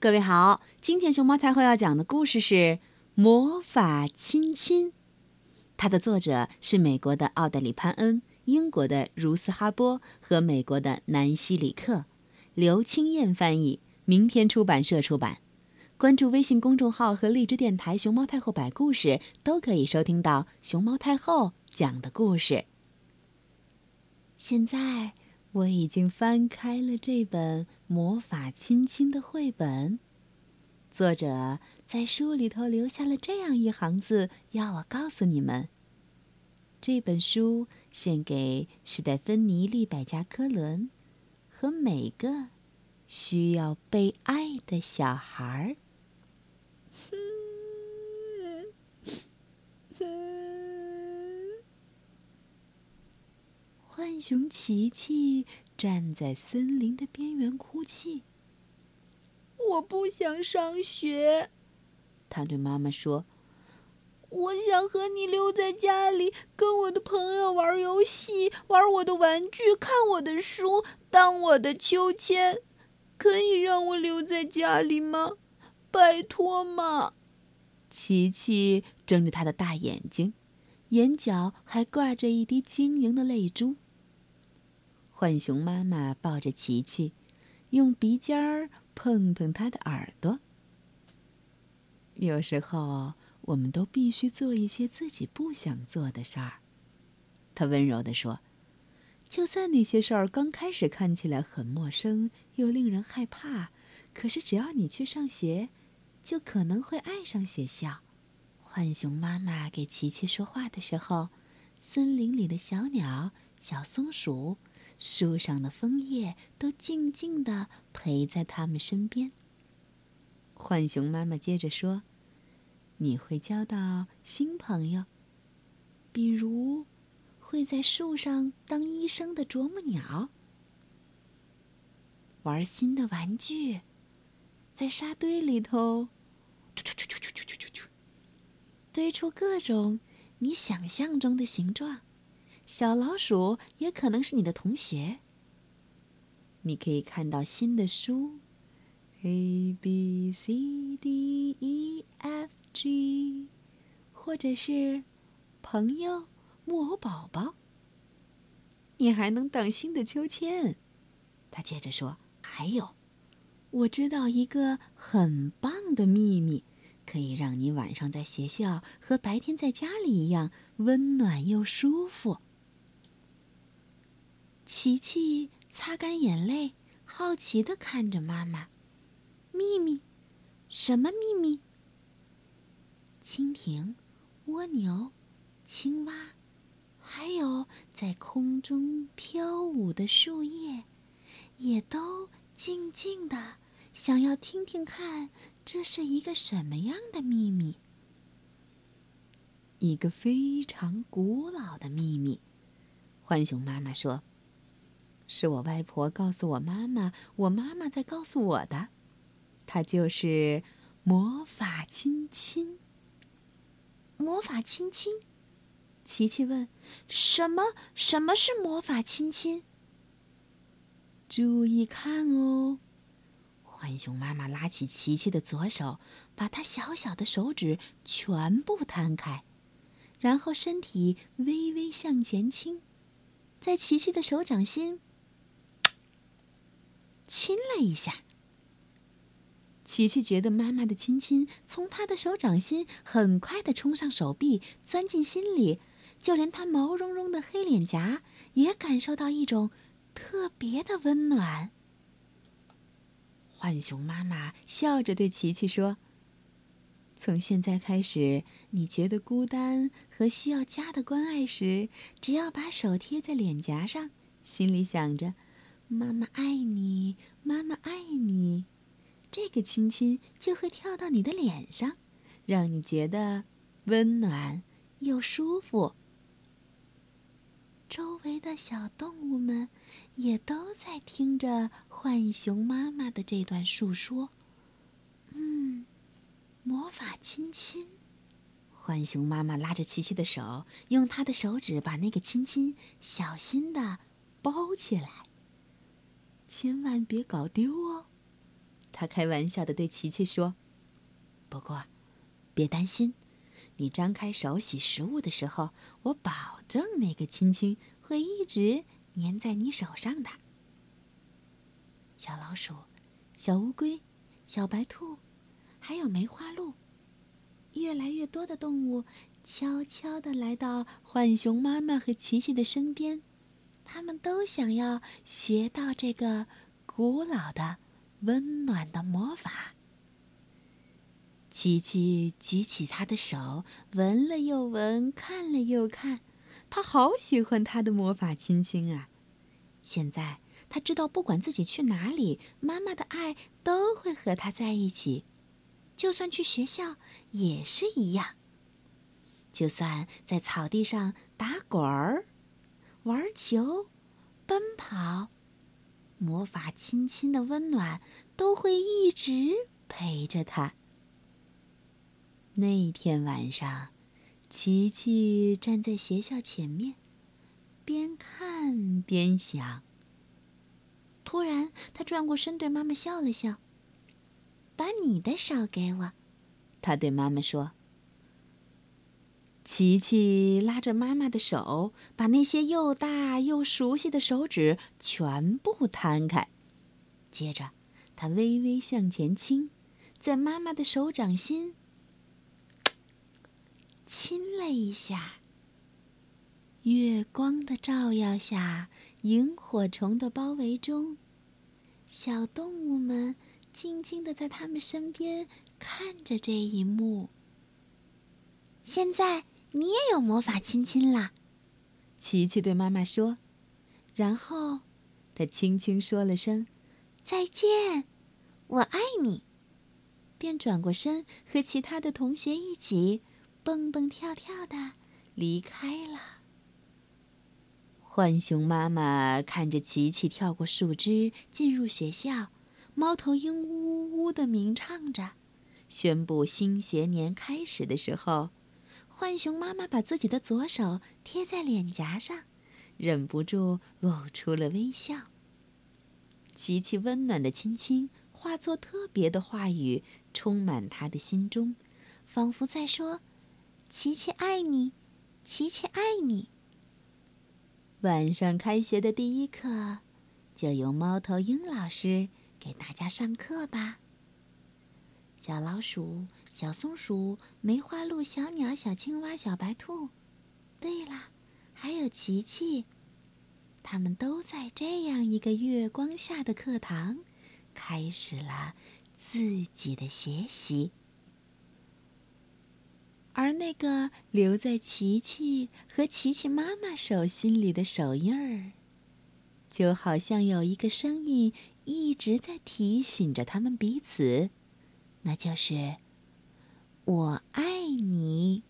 各位好，今天熊猫太后要讲的故事是《魔法亲亲》，它的作者是美国的奥黛丽·潘恩、英国的茹斯哈波和美国的南希·里克，刘清燕翻译，明天出版社出版。关注微信公众号和荔枝电台“熊猫太后摆故事”，都可以收听到熊猫太后讲的故事。现在。我已经翻开了这本《魔法亲亲》的绘本，作者在书里头留下了这样一行字，要我告诉你们：这本书献给史黛芬妮·利百加·科伦和每个需要被爱的小孩儿。浣熊琪琪站在森林的边缘哭泣。我不想上学，他对妈妈说：“我想和你留在家里，跟我的朋友玩游戏，玩我的玩具，看我的书，当我的秋千。可以让我留在家里吗？拜托嘛！”琪琪睁着他的大眼睛，眼角还挂着一滴晶莹的泪珠。浣熊妈妈抱着琪琪，用鼻尖儿碰碰他的耳朵。有时候，我们都必须做一些自己不想做的事儿。他温柔地说：“就算那些事儿刚开始看起来很陌生又令人害怕，可是只要你去上学，就可能会爱上学校。”浣熊妈妈给琪琪说话的时候，森林里的小鸟、小松鼠。树上的枫叶都静静地陪在他们身边。浣熊妈妈接着说：“你会交到新朋友，比如会在树上当医生的啄木鸟，玩新的玩具，在沙堆里头堆出各种你想象中的形状。”小老鼠也可能是你的同学。你可以看到新的书，A B C D E F G，或者是朋友木偶宝宝。你还能等新的秋千。他接着说：“还有，我知道一个很棒的秘密，可以让你晚上在学校和白天在家里一样温暖又舒服。”琪琪擦干眼泪，好奇的看着妈妈。秘密？什么秘密？蜻蜓、蜗牛、青蛙，还有在空中飘舞的树叶，也都静静的想要听听看，这是一个什么样的秘密？一个非常古老的秘密。浣熊妈妈说。是我外婆告诉我妈妈，我妈妈在告诉我的，它就是魔法亲亲。魔法亲亲，琪琪问：“什么？什么是魔法亲亲？”注意看哦！浣熊妈妈拉起琪琪的左手，把她小小的手指全部摊开，然后身体微微向前倾，在琪琪的手掌心。亲了一下，琪琪觉得妈妈的亲亲从她的手掌心很快的冲上手臂，钻进心里，就连她毛茸茸的黑脸颊也感受到一种特别的温暖。浣熊妈妈笑着对琪琪说：“从现在开始，你觉得孤单和需要家的关爱时，只要把手贴在脸颊上，心里想着。”妈妈爱你，妈妈爱你，这个亲亲就会跳到你的脸上，让你觉得温暖又舒服。周围的小动物们也都在听着浣熊妈妈的这段述说。嗯，魔法亲亲，浣熊妈妈拉着琪琪的手，用她的手指把那个亲亲小心的包起来。千万别搞丢哦！他开玩笑的对琪琪说：“不过，别担心，你张开手洗食物的时候，我保证那个亲亲会一直粘在你手上的。”小老鼠、小乌龟、小白兔，还有梅花鹿，越来越多的动物悄悄的来到浣熊妈妈和琪琪的身边，他们都想要学到这个古老的。温暖的魔法。琪琪举起他的手，闻了又闻，看了又看，他好喜欢他的魔法亲亲啊！现在他知道，不管自己去哪里，妈妈的爱都会和他在一起，就算去学校也是一样。就算在草地上打滚儿、玩球、奔跑。魔法亲亲的温暖都会一直陪着他。那天晚上，琪琪站在学校前面，边看边想。突然，他转过身对妈妈笑了笑：“把你的手给我。”他对妈妈说。琪琪拉着妈妈的手，把那些又大又熟悉的手指全部摊开。接着，他微微向前倾，在妈妈的手掌心亲了一下。月光的照耀下，萤火虫的包围中，小动物们静静的在他们身边看着这一幕。现在。你也有魔法亲亲啦，琪琪对妈妈说，然后，他轻轻说了声“再见，我爱你”，便转过身和其他的同学一起蹦蹦跳跳的离开了。浣熊妈妈看着琪琪跳过树枝进入学校，猫头鹰呜呜的鸣唱着，宣布新学年开始的时候。浣熊妈妈把自己的左手贴在脸颊上，忍不住露出了微笑。琪琪温暖的亲亲化作特别的话语，充满他的心中，仿佛在说：“琪琪爱你，琪琪爱你。”晚上开学的第一课，就由猫头鹰老师给大家上课吧。小老鼠、小松鼠、梅花鹿、小鸟、小青蛙、小白兔，对了，还有琪琪，他们都在这样一个月光下的课堂，开始了自己的学习。而那个留在琪琪和琪琪妈妈手心里的手印儿，就好像有一个声音一直在提醒着他们彼此。那就是我爱你。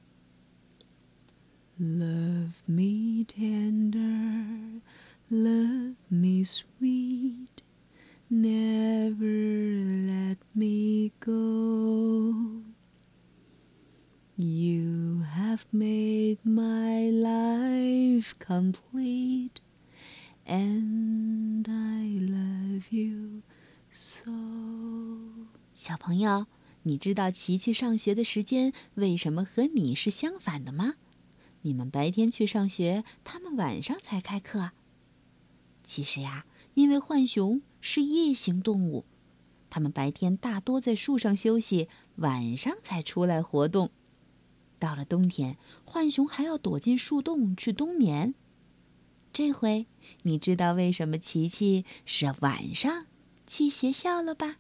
Love me tender, love me sweet, never let me go. You have made my life complete, and I love you so. 小朋友， 你知道琪琪上学的时间为什么和你是相反的吗？你们白天去上学，他们晚上才开课。其实呀，因为浣熊是夜行动物，它们白天大多在树上休息，晚上才出来活动。到了冬天，浣熊还要躲进树洞去冬眠。这回你知道为什么琪琪是晚上去学校了吧？